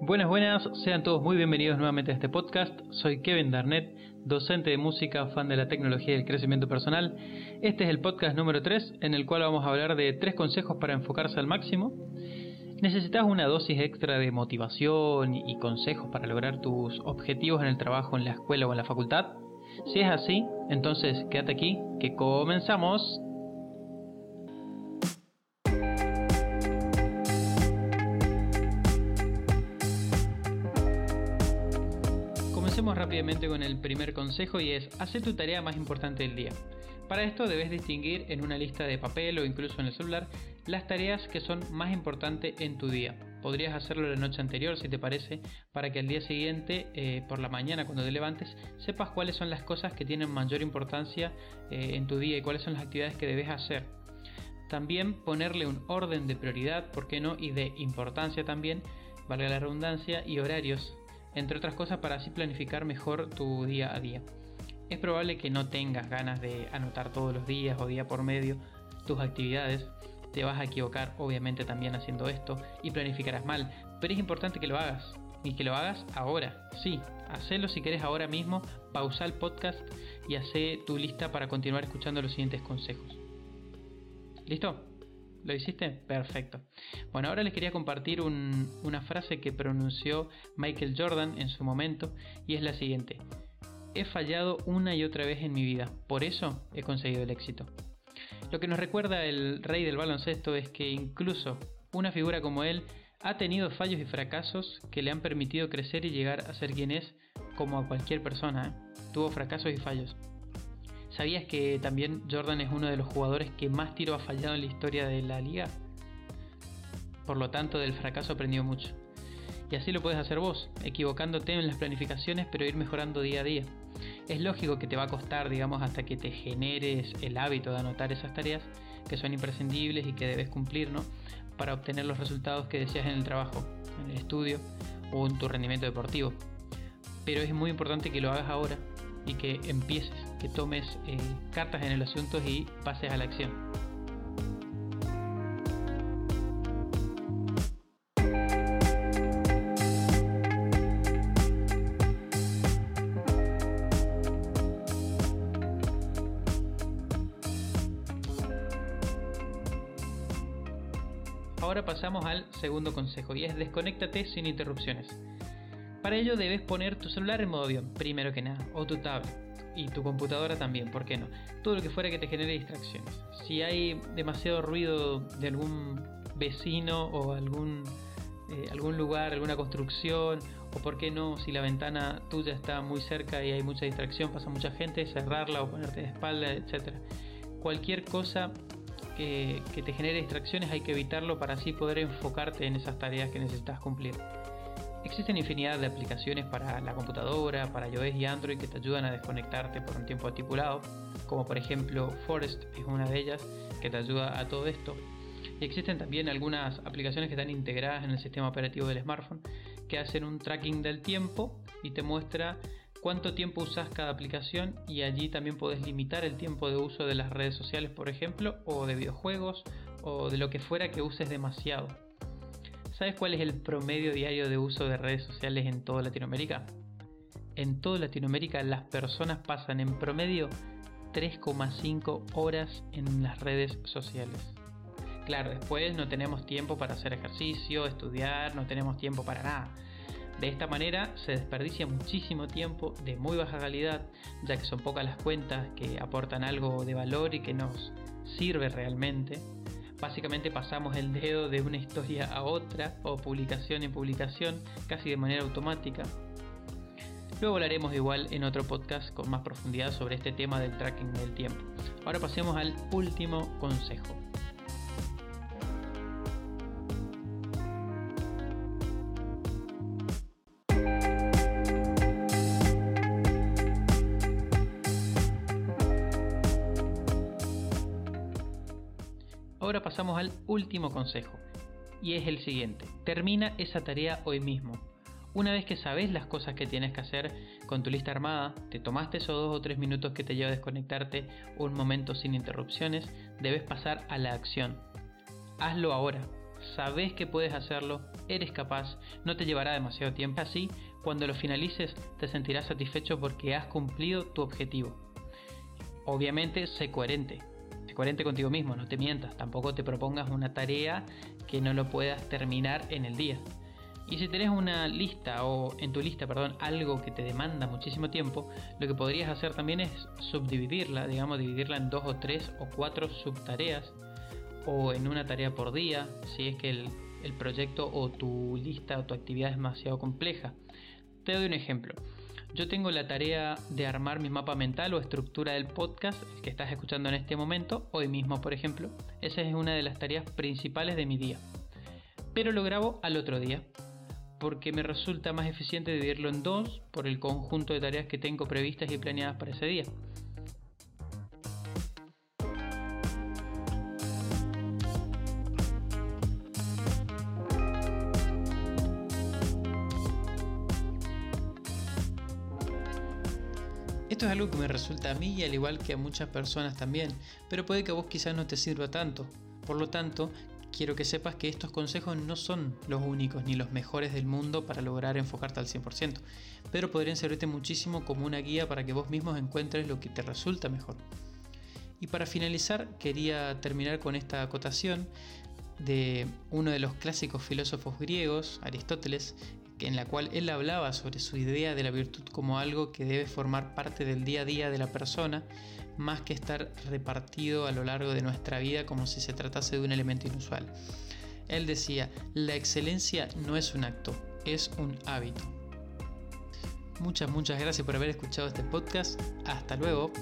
Buenas, buenas, sean todos muy bienvenidos nuevamente a este podcast. Soy Kevin Darnett, docente de música, fan de la tecnología y el crecimiento personal. Este es el podcast número 3 en el cual vamos a hablar de tres consejos para enfocarse al máximo. ¿Necesitas una dosis extra de motivación y consejos para lograr tus objetivos en el trabajo, en la escuela o en la facultad? Si es así, entonces quédate aquí, que comenzamos. Rápidamente con el primer consejo y es, hacer tu tarea más importante del día. Para esto debes distinguir en una lista de papel o incluso en el celular las tareas que son más importantes en tu día. Podrías hacerlo la noche anterior si te parece, para que al día siguiente, eh, por la mañana cuando te levantes, sepas cuáles son las cosas que tienen mayor importancia eh, en tu día y cuáles son las actividades que debes hacer. También ponerle un orden de prioridad, ¿por qué no? Y de importancia también, valga la redundancia, y horarios, entre otras cosas para así planificar mejor tu día a día. Es probable que no tengas ganas de anotar todos los días o día por medio tus actividades. Te vas a equivocar obviamente también haciendo esto y planificarás mal, pero es importante que lo hagas y que lo hagas ahora. Sí, hacelo si quieres ahora mismo, pausa el podcast y hace tu lista para continuar escuchando los siguientes consejos. ¿Listo? ¿Lo hiciste? Perfecto. Bueno, ahora les quería compartir una frase que pronunció Michael Jordan en su momento y es la siguiente he fallado una y otra vez en mi vida, por eso he conseguido el éxito. Lo que nos recuerda el rey del baloncesto es que incluso una figura como él ha tenido fallos y fracasos que le han permitido crecer y llegar a ser quien es, como a cualquier persona. ¿eh? Tuvo fracasos y fallos. ¿Sabías que también Jordan es uno de los jugadores que más tiro ha fallado en la historia de la liga? Por lo tanto, del fracaso aprendió mucho. Y así lo puedes hacer vos, equivocándote en las planificaciones pero ir mejorando día a día. Es lógico que te va a costar, digamos, hasta que te generes el hábito de anotar esas tareas que son imprescindibles y que debes cumplir, ¿no? Para obtener los resultados que deseas en el trabajo, en el estudio o en tu rendimiento deportivo. Pero es muy importante que lo hagas ahora y que empieces, que tomes eh, cartas en el asunto y pases a la acción. Ahora pasamos al segundo consejo y es desconéctate sin interrupciones. Para ello debes poner tu celular en modo avión, primero que nada, o tu tablet y tu computadora también, ¿por qué no? Todo lo que fuera que te genere distracciones. Si hay demasiado ruido de algún vecino o algún, eh, algún lugar, alguna construcción, o por qué no, si la ventana tuya está muy cerca y hay mucha distracción, pasa mucha gente, cerrarla o ponerte de espalda, etc. Cualquier cosa que, te genere distracciones hay que evitarlo para así poder enfocarte en esas tareas que necesitas cumplir. Existen infinidad de aplicaciones para la computadora, para iOS y Android que te ayudan a desconectarte por un tiempo estipulado, como por ejemplo Forest es una de ellas que te ayuda a todo esto. Y existen también algunas aplicaciones que están integradas en el sistema operativo del smartphone que hacen un tracking del tiempo y te muestra cuánto tiempo usas cada aplicación y allí también puedes limitar el tiempo de uso de las redes sociales, por ejemplo, o de videojuegos o de lo que fuera que uses demasiado. ¿Sabes cuál es el promedio diario de uso de redes sociales en toda Latinoamérica? En toda Latinoamérica las personas pasan en promedio 3,5 horas en las redes sociales. Claro, después no tenemos tiempo para hacer ejercicio, estudiar, no tenemos tiempo para nada. De esta manera se desperdicia muchísimo tiempo de muy baja calidad, ya que son pocas las cuentas que aportan algo de valor y que nos sirve realmente. Básicamente pasamos el dedo de una historia a otra o publicación en publicación casi de manera automática. Luego hablaremos igual en otro podcast con más profundidad sobre este tema del tracking del tiempo. Ahora pasemos al último consejo. Ahora pasamos al último consejo, y es el siguiente. Termina esa tarea hoy mismo. Una vez que sabes las cosas que tienes que hacer con tu lista armada, te tomaste esos dos o tres minutos que te lleva a desconectarte un momento sin interrupciones, debes pasar a la acción. Hazlo ahora. sabes que puedes hacerlo, eres capaz, no te llevará demasiado tiempo. Así, cuando lo finalices, te sentirás satisfecho porque has cumplido tu objetivo. Obviamente, sé coherente. Coherente contigo mismo, no te mientas. Tampoco te propongas una tarea que no lo puedas terminar en el día. Y si tenés una lista o en tu lista, perdón, algo que te demanda muchísimo tiempo, lo que podrías hacer también es subdividirla, digamos, dividirla en dos o tres o cuatro subtareas o en una tarea por día, si es que el proyecto o tu lista o tu actividad es demasiado compleja. Te doy un ejemplo. Yo tengo la tarea de armar mi mapa mental o estructura del podcast que estás escuchando en este momento, hoy mismo por ejemplo. Esa es una de las tareas principales de mi día. Pero lo grabo al otro día porque me resulta más eficiente dividirlo en dos por el conjunto de tareas que tengo previstas y planeadas para ese día. Esto es algo que me resulta a mí y al igual que a muchas personas también, pero puede que a vos quizás no te sirva tanto. Por lo tanto, quiero que sepas que estos consejos no son los únicos ni los mejores del mundo para lograr enfocarte al 100%, pero podrían servirte muchísimo como una guía para que vos mismos encuentres lo que te resulta mejor. Y para finalizar, quería terminar con esta acotación de uno de los clásicos filósofos griegos, Aristóteles, en la cual él hablaba sobre su idea de la virtud como algo que debe formar parte del día a día de la persona, más que estar repartido a lo largo de nuestra vida como si se tratase de un elemento inusual. Él decía, la excelencia no es un acto, es un hábito. Muchas, muchas gracias por haber escuchado este podcast. Hasta luego.